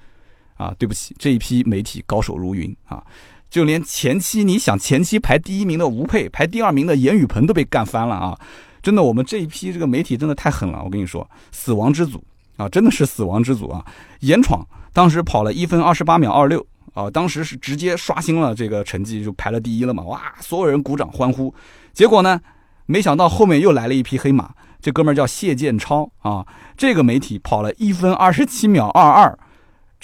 啊，对不起，这一批媒体高手如云啊，就连前期你想前期排第一名的吴佩，排第二名的严雨鹏都被干翻了啊！真的，我们这一批这个媒体真的太狠了，我跟你说，死亡之组啊，真的是死亡之组啊！严闯当时跑了一分二十八秒二六啊，当时是直接刷新了这个成绩，就排了第一了嘛！哇，所有人鼓掌欢呼。结果呢，没想到后面又来了一匹黑马，这哥们儿叫谢建超啊，这个媒体跑了一分二十七秒二二。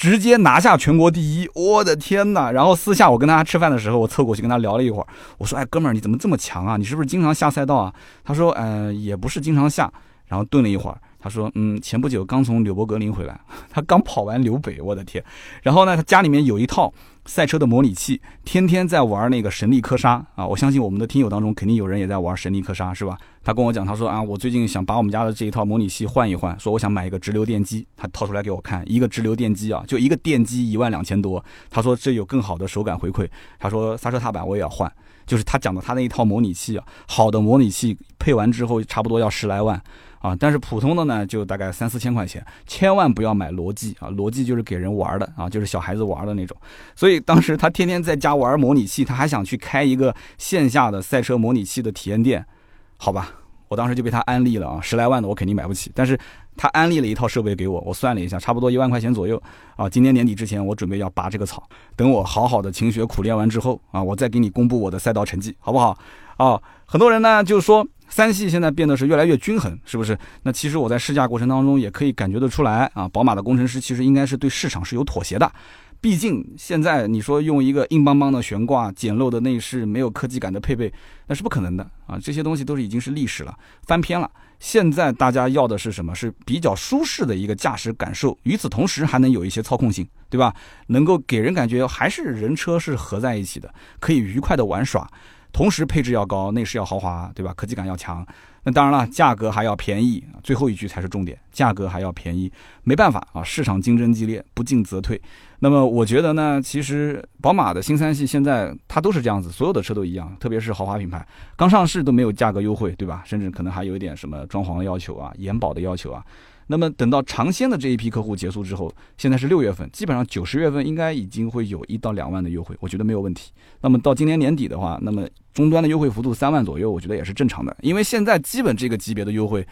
直接拿下全国第一，我的天呐！然后私下我跟他吃饭的时候，我凑过去跟他聊了一会儿。我说：“哎，哥们儿，你怎么这么强啊？你是不是经常下赛道啊？”他说：“嗯，也不是经常下。”然后顿了一会儿，他说：“嗯，前不久刚从纽博格林回来，他刚跑完纽北，我的天！然后呢，他家里面有一套。”赛车的模拟器，天天在玩那个神力科莎啊！我相信我们的听友当中肯定有人也在玩神力科莎，是吧？他跟我讲，他说啊，我最近想把我们家的这一套模拟器换一换，说我想买一个直流电机。他掏出来给我看，一个直流电机啊，就一个电机 一万两千多。他说这有更好的手感回馈。他说刹车踏板我也要换，就是他讲的他那一套模拟器啊，好的模拟器配完之后差不多要十来万。啊，但是普通的呢，就大概三四千块钱，千万不要买罗技啊！罗技就是给人玩的啊，就是小孩子玩的那种。所以当时他天天在家玩模拟器，他还想去开一个线下的赛车模拟器的体验店，好吧？我当时就被他安利了啊，十来万的我肯定买不起，但是他安利了一套设备给我，我算了一下，差不多一万块钱左右啊。今年年底之前，我准备要拔这个草，等我好好的勤学苦练完之后啊，我再给你公布我的赛道成绩，好不好？啊，很多人呢就说。三系现在变得是越来越均衡，是不是？那其实我在试驾过程当中也可以感觉得出来啊，宝马的工程师其实应该是对市场是有妥协的。毕竟现在你说用一个硬邦邦的悬挂、简陋的内饰、没有科技感的配备，那是不可能的啊！这些东西都是已经是历史了，翻篇了。现在大家要的是什么？是比较舒适的一个驾驶感受，与此同时还能有一些操控性，对吧？能够给人感觉还是人车是合在一起的，可以愉快的玩耍。同时配置要高，内饰要豪华，对吧？科技感要强。那当然了，价格还要便宜。最后一句才是重点，价格还要便宜。没办法啊，市场竞争激烈，不进则退。那么我觉得呢，其实宝马的新三系现在它都是这样子，所有的车都一样，特别是豪华品牌，刚上市都没有价格优惠，对吧？甚至可能还有一点什么装潢的要求啊、延保的要求啊。那么等到尝鲜的这一批客户结束之后，现在是六月份，基本上九十月份应该已经会有一到两万的优惠，我觉得没有问题。那么到今年年底的话，那么终端的优惠幅度三万左右，我觉得也是正常的，因为现在基本这个级别的优惠。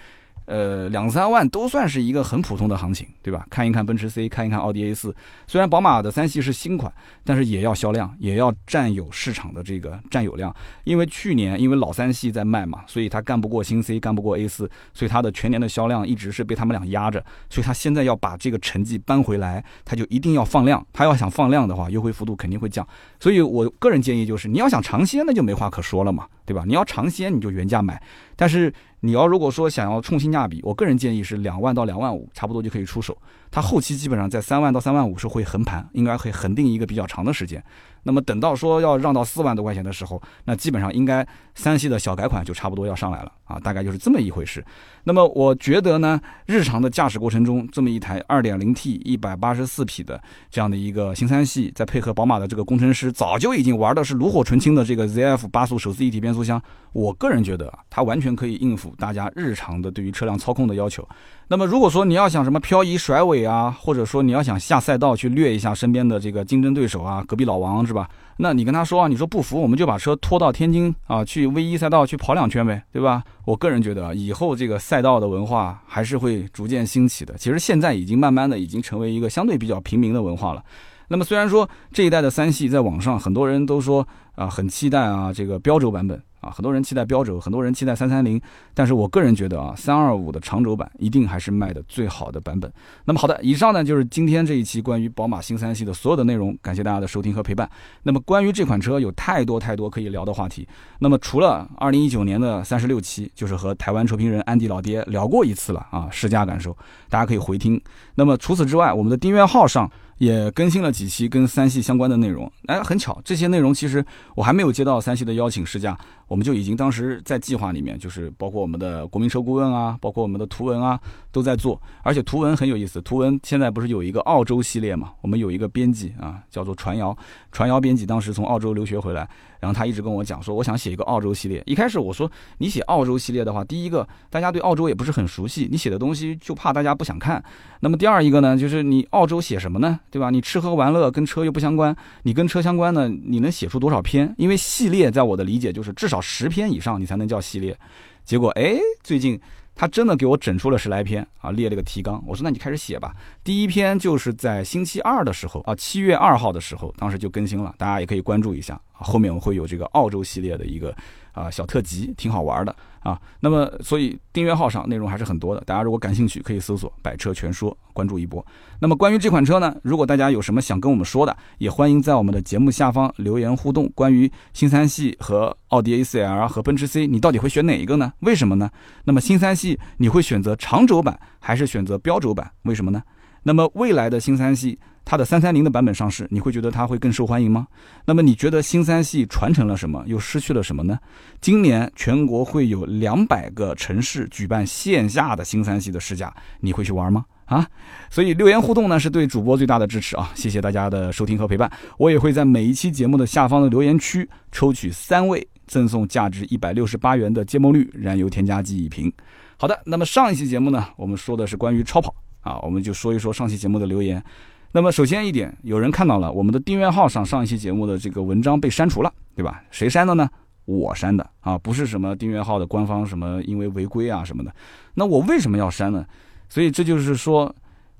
呃，两三万都算是一个很普通的行情，对吧？看一看奔驰 C，看一看奥迪 A 四。虽然宝马的三系是新款，但是也要销量，也要占有市场的这个占有量。因为去年因为老三系在卖嘛，所以它干不过新 C，干不过 A 四，所以它的全年的销量一直是被他们俩压着。所以它现在要把这个成绩扳回来，它就一定要放量。它要想放量的话，优惠幅度肯定会降。所以我个人建议就是，你要想尝鲜，那就没话可说了嘛，对吧？你要尝鲜，你就原价买。但是。你要如果说想要冲性价比，我个人建议是两万到两万五，差不多就可以出手。它后期基本上在三万到三万五是会横盘，应该会恒定一个比较长的时间。那么等到说要让到四万多块钱的时候，那基本上应该三系的小改款就差不多要上来了啊，大概就是这么一回事。那么我觉得呢，日常的驾驶过程中，这么一台 2.0T 184匹的这样的一个新三系，再配合宝马的这个工程师早就已经玩的是炉火纯青的这个 ZF 八速手自一体变速箱，我个人觉得它完全可以应付大家日常的对于车辆操控的要求。那么如果说你要想什么漂移甩尾啊，或者说你要想下赛道去掠一下身边的这个竞争对手啊，隔壁老王是吧？那你跟他说啊，你说不服，我们就把车拖到天津啊，去 V 一赛道去跑两圈呗，对吧？我个人觉得以后这个赛道的文化还是会逐渐兴起的。其实现在已经慢慢的已经成为一个相对比较平民的文化了。那么虽然说这一代的三系在网上很多人都说啊很期待啊这个标轴版本啊，很多人期待标轴，很多人期待三三零，但是我个人觉得啊，三二五的长轴版一定还是卖的最好的版本。那么好的，以上呢就是今天这一期关于宝马新三系的所有的内容，感谢大家的收听和陪伴。那么关于这款车有太多太多可以聊的话题。那么除了二零一九年的三十六期，就是和台湾车评人安迪老爹聊过一次了啊，试驾感受，大家可以回听。那么除此之外，我们的订阅号上。也更新了几期跟三系相关的内容，哎，很巧，这些内容其实我还没有接到三系的邀请试驾，我们就已经当时在计划里面，就是包括我们的国民车顾问啊，包括我们的图文啊，都在做，而且图文很有意思，图文现在不是有一个澳洲系列嘛，我们有一个编辑啊，叫做传谣，传谣编辑当时从澳洲留学回来。然后他一直跟我讲说，我想写一个澳洲系列。一开始我说，你写澳洲系列的话，第一个大家对澳洲也不是很熟悉，你写的东西就怕大家不想看。那么第二一个呢，就是你澳洲写什么呢？对吧？你吃喝玩乐跟车又不相关，你跟车相关的，你能写出多少篇？因为系列在我的理解就是至少十篇以上你才能叫系列。结果哎，最近。他真的给我整出了十来篇啊，列了个提纲。我说那你开始写吧。第一篇就是在星期二的时候啊，七月二号的时候，当时就更新了，大家也可以关注一下。后面我会有这个澳洲系列的一个啊小特辑，挺好玩的。啊，那么所以订阅号上内容还是很多的，大家如果感兴趣，可以搜索“百车全说”，关注一波。那么关于这款车呢，如果大家有什么想跟我们说的，也欢迎在我们的节目下方留言互动。关于新三系和奥迪 A4L 和奔驰 C，你到底会选哪一个呢？为什么呢？那么新三系你会选择长轴版还是选择标轴版？为什么呢？那么未来的新三系。它的三三零的版本上市，你会觉得它会更受欢迎吗？那么你觉得新三系传承了什么，又失去了什么呢？今年全国会有两百个城市举办线下的新三系的试驾，你会去玩吗？啊，所以留言互动呢是对主播最大的支持啊！谢谢大家的收听和陪伴，我也会在每一期节目的下方的留言区抽取三位，赠送价值一百六十八元的芥末绿燃油添加剂一瓶。好的，那么上一期节目呢，我们说的是关于超跑啊，我们就说一说上期节目的留言。那么首先一点，有人看到了我们的订阅号上上一期节目的这个文章被删除了，对吧？谁删的呢？我删的啊，不是什么订阅号的官方什么因为违规啊什么的。那我为什么要删呢？所以这就是说，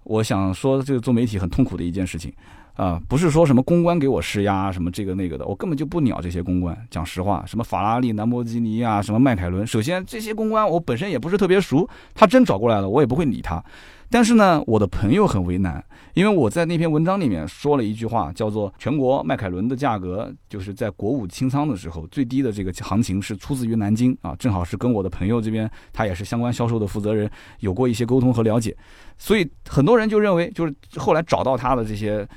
我想说这个做媒体很痛苦的一件事情啊，不是说什么公关给我施压什么这个那个的，我根本就不鸟这些公关。讲实话，什么法拉利、兰博基尼啊，什么迈凯伦，首先这些公关我本身也不是特别熟，他真找过来了，我也不会理他。但是呢，我的朋友很为难，因为我在那篇文章里面说了一句话，叫做全国迈凯伦的价格就是在国五清仓的时候最低的这个行情是出自于南京啊，正好是跟我的朋友这边他也是相关销售的负责人有过一些沟通和了解，所以很多人就认为就是后来找到他的这些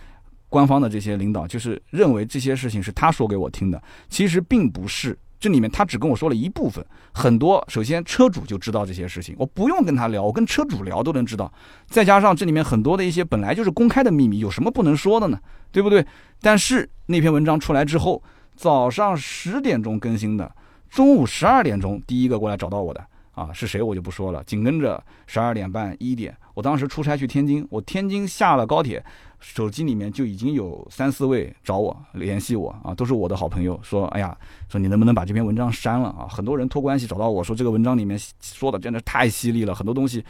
官方的这些领导，就是认为这些事情是他说给我听的，其实并不是。这里面他只跟我说了一部分，很多。首先车主就知道这些事情，我不用跟他聊，我跟车主聊都能知道。再加上这里面很多的一些本来就是公开的秘密，有什么不能说的呢？对不对？但是那篇文章出来之后，早上十点钟更新的，中午十二点钟第一个过来找到我的啊，是谁我就不说了。紧跟着十二点半一点，我当时出差去天津，我天津下了高铁。手机里面就已经有三四位找我联系我啊，都是我的好朋友，说哎呀，说你能不能把这篇文章删了啊？很多人托关系找到我说这个文章里面说的真的太犀利了，很多东西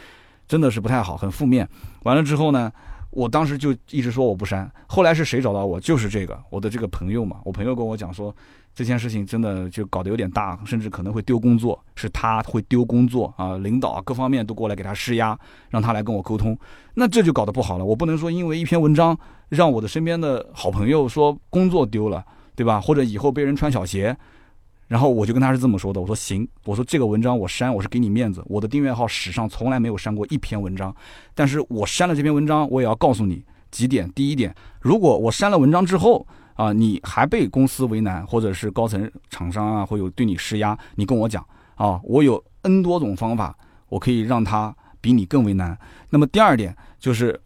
真的是不太好，很负面。完了之后呢？我当时就一直说我不删，后来是谁找到我？就是这个我的这个朋友嘛。我朋友跟我讲说，这件事情真的就搞得有点大，甚至可能会丢工作，是他会丢工作啊，领导各方面都过来给他施压，让他来跟我沟通。那这就搞得不好了。我不能说因为一篇文章让我的身边的好朋友说工作丢了，对吧？或者以后被人穿小鞋。然后我就跟他是这么说的，我说行，我说这个文章我删，我是给你面子，我的订阅号史上从来没有删过一篇文章，但是我删了这篇文章，我也要告诉你几点。第一点，如果我删了文章之后啊，你还被公司为难，或者是高层厂商啊会有对你施压，你跟我讲啊，我有 N 多种方法，我可以让他比你更为难。那么第二点就是，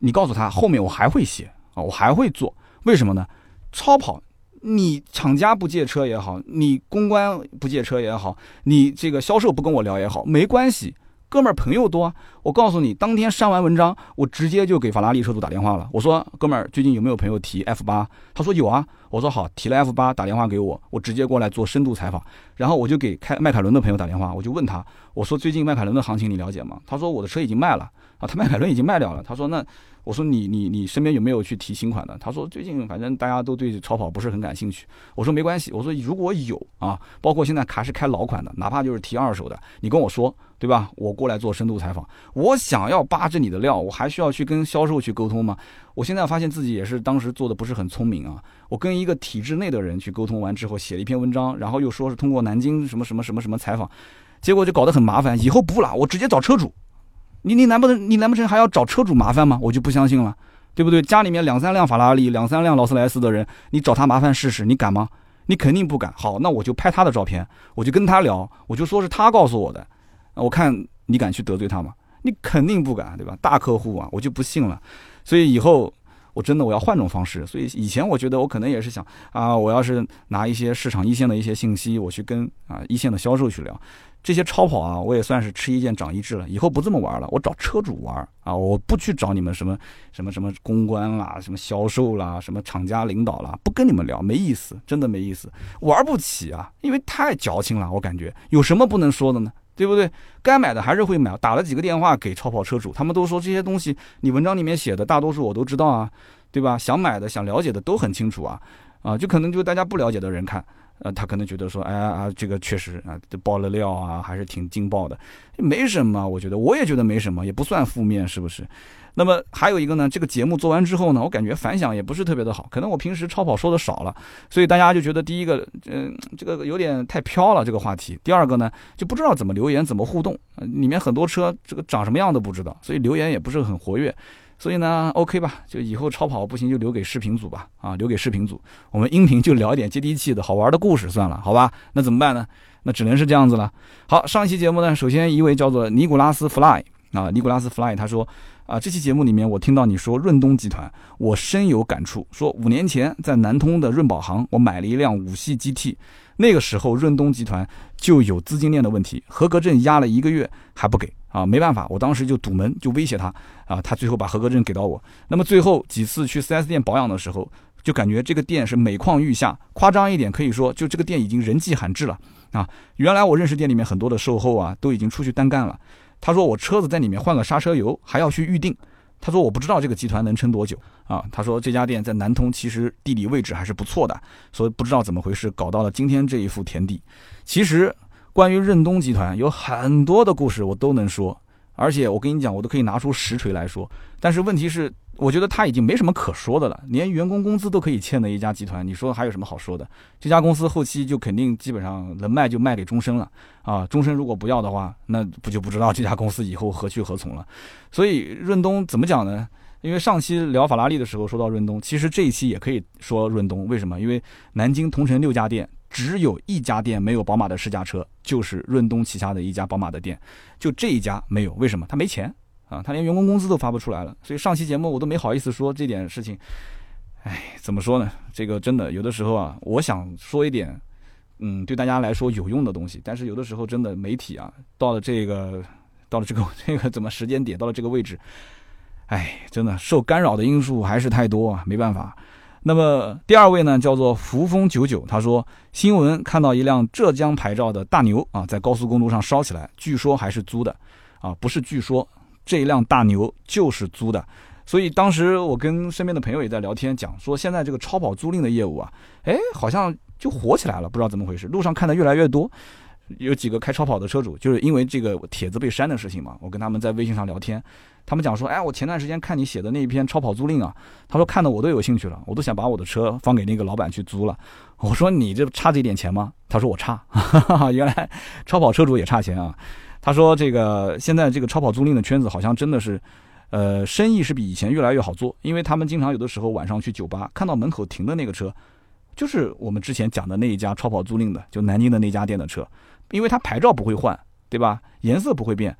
你告诉他后面我还会写啊，我还会做，为什么呢？超跑。你厂家不借车也好，你公关不借车也好，你这个销售不跟我聊也好，没关系，哥们儿朋友多。我告诉你，当天删完文章，我直接就给法拉利车主打电话了。我说，哥们儿，最近有没有朋友提 F 八？他说有啊。我说好，提了 F 八，打电话给我，我直接过来做深度采访。然后我就给开迈凯伦的朋友打电话，我就问他，我说最近迈凯伦的行情你了解吗？他说我的车已经卖了。啊，他迈凯伦已经卖掉了。他说那。我说你你你身边有没有去提新款的？他说最近反正大家都对超跑不是很感兴趣。我说没关系，我说如果有啊，包括现在还是开老款的，哪怕就是提二手的，你跟我说，对吧？我过来做深度采访。我想要扒着你的料，我还需要去跟销售去沟通吗？我现在发现自己也是当时做的不是很聪明啊。我跟一个体制内的人去沟通完之后，写了一篇文章，然后又说是通过南京什么什么什么什么采访，结果就搞得很麻烦。以后不了，我直接找车主。你你难不成你难不成还要找车主麻烦吗？我就不相信了，对不对？家里面两三辆法拉利、两三辆劳斯莱斯的人，你找他麻烦试试，你敢吗？你肯定不敢。好，那我就拍他的照片，我就跟他聊，我就说是他告诉我的，我看你敢去得罪他吗？你肯定不敢，对吧？大客户啊，我就不信了。所以以后我真的我要换种方式。所以以前我觉得我可能也是想啊，我要是拿一些市场一线的一些信息，我去跟啊一线的销售去聊。这些超跑啊，我也算是吃一堑长一智了。以后不这么玩了，我找车主玩啊，我不去找你们什么什么什么公关啦、什么销售啦、什么厂家领导啦，不跟你们聊，没意思，真的没意思，玩不起啊，因为太矫情了。我感觉有什么不能说的呢？对不对？该买的还是会买。打了几个电话给超跑车主，他们都说这些东西你文章里面写的大多数我都知道啊，对吧？想买的、想了解的都很清楚啊，啊，就可能就大家不了解的人看。呃，他可能觉得说，哎呀啊，这个确实啊，这爆了料啊，还是挺劲爆的，没什么，我觉得我也觉得没什么，也不算负面，是不是？那么还有一个呢，这个节目做完之后呢，我感觉反响也不是特别的好，可能我平时超跑说的少了，所以大家就觉得第一个，嗯，这个有点太飘了这个话题。第二个呢，就不知道怎么留言，怎么互动，里面很多车这个长什么样都不知道，所以留言也不是很活跃。所以呢，OK 吧，就以后超跑不行就留给视频组吧，啊，留给视频组，我们音频就聊一点接地气的好玩的故事算了，好吧？那怎么办呢？那只能是这样子了。好，上一期节目呢，首先一位叫做尼古拉斯 Fly 啊，尼古拉斯 Fly 他说啊，这期节目里面我听到你说润东集团，我深有感触。说五年前在南通的润宝行，我买了一辆五系 GT，那个时候润东集团就有资金链的问题，合格证压了一个月还不给。啊，没办法，我当时就堵门，就威胁他啊，他最后把合格证给到我。那么最后几次去 4S 店保养的时候，就感觉这个店是每况愈下，夸张一点可以说，就这个店已经人迹罕至了啊。原来我认识店里面很多的售后啊，都已经出去单干了。他说我车子在里面换个刹车油还要去预定，他说我不知道这个集团能撑多久啊。他说这家店在南通其实地理位置还是不错的，所以不知道怎么回事搞到了今天这一副田地。其实。关于任东集团有很多的故事，我都能说，而且我跟你讲，我都可以拿出实锤来说。但是问题是，我觉得他已经没什么可说的了，连员工工资都可以欠的一家集团，你说还有什么好说的？这家公司后期就肯定基本上能卖就卖给终身了啊！终身如果不要的话，那不就不知道这家公司以后何去何从了。所以润东怎么讲呢？因为上期聊法拉利的时候说到润东，其实这一期也可以说润东。为什么？因为南京同城六家店。只有一家店没有宝马的试驾车，就是润东旗下的一家宝马的店，就这一家没有，为什么？他没钱啊，他连员工工资都发不出来了。所以上期节目我都没好意思说这点事情。哎，怎么说呢？这个真的有的时候啊，我想说一点，嗯，对大家来说有用的东西，但是有的时候真的媒体啊，到了这个，到了这个 这个怎么时间点，到了这个位置，哎，真的受干扰的因素还是太多啊，没办法。那么第二位呢，叫做扶风九九，他说新闻看到一辆浙江牌照的大牛啊，在高速公路上烧起来，据说还是租的，啊，不是据说，这一辆大牛就是租的，所以当时我跟身边的朋友也在聊天，讲说现在这个超跑租赁的业务啊，哎，好像就火起来了，不知道怎么回事，路上看的越来越多。有几个开超跑的车主，就是因为这个帖子被删的事情嘛，我跟他们在微信上聊天，他们讲说，哎，我前段时间看你写的那一篇超跑租赁啊，他说看的我都有兴趣了，我都想把我的车放给那个老板去租了。我说你这差这点钱吗？他说我差，原来超跑车主也差钱啊。他说这个现在这个超跑租赁的圈子好像真的是，呃，生意是比以前越来越好做，因为他们经常有的时候晚上去酒吧看到门口停的那个车，就是我们之前讲的那一家超跑租赁的，就南京的那家店的车。因为它牌照不会换，对吧？颜色不会变，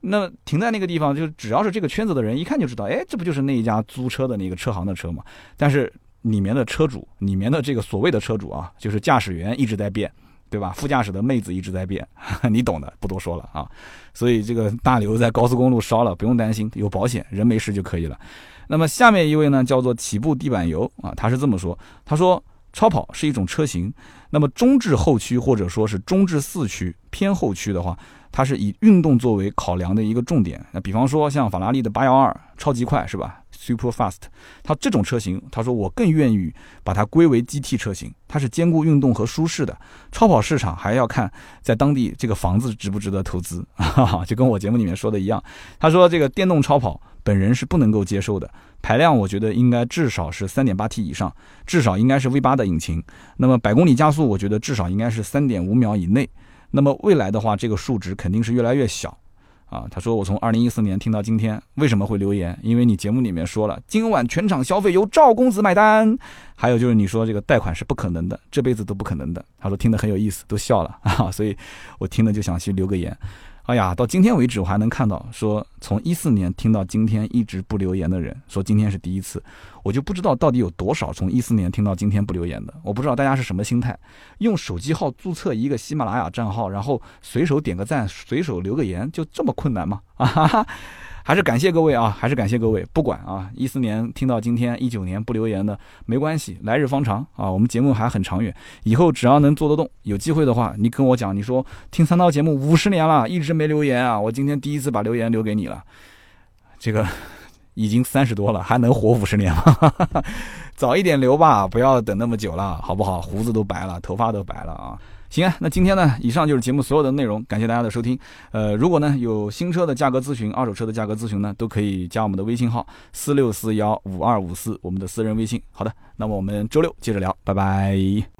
那停在那个地方，就只要是这个圈子的人，一看就知道，哎，这不就是那一家租车的那个车行的车吗？但是里面的车主，里面的这个所谓的车主啊，就是驾驶员一直在变，对吧？副驾驶的妹子一直在变，你懂的，不多说了啊。所以这个大刘在高速公路烧了，不用担心，有保险，人没事就可以了。那么下面一位呢，叫做起步地板油啊，他是这么说，他说。超跑是一种车型，那么中置后驱或者说是中置四驱偏后驱的话，它是以运动作为考量的一个重点。那比方说像法拉利的八幺二超级快是吧？Super Fast，它这种车型，他说我更愿意把它归为 GT 车型，它是兼顾运动和舒适的。超跑市场还要看在当地这个房子值不值得投资，哈哈就跟我节目里面说的一样。他说这个电动超跑本人是不能够接受的，排量我觉得应该至少是三点八 T 以上，至少应该是 V 八的引擎。那么百公里加速，我觉得至少应该是三点五秒以内。那么未来的话，这个数值肯定是越来越小，啊，他说我从二零一四年听到今天，为什么会留言？因为你节目里面说了，今晚全场消费由赵公子买单，还有就是你说这个贷款是不可能的，这辈子都不可能的。他说听的很有意思，都笑了啊，所以我听了就想去留个言。哎呀，到今天为止，我还能看到说从一四年听到今天一直不留言的人，说今天是第一次，我就不知道到底有多少从一四年听到今天不留言的。我不知道大家是什么心态，用手机号注册一个喜马拉雅账号，然后随手点个赞，随手留个言，就这么困难吗？啊哈哈。还是感谢各位啊，还是感谢各位。不管啊，一四年听到今天，一九年不留言的没关系，来日方长啊，我们节目还很长远。以后只要能做得动，有机会的话，你跟我讲，你说听三刀节目五十年了，一直没留言啊，我今天第一次把留言留给你了。这个 已经三十多了，还能活五十年吗？早一点留吧，不要等那么久了，好不好？胡子都白了，头发都白了啊。行啊，那今天呢，以上就是节目所有的内容，感谢大家的收听。呃，如果呢有新车的价格咨询、二手车的价格咨询呢，都可以加我们的微信号四六四幺五二五四，我们的私人微信。好的，那么我们周六接着聊，拜拜。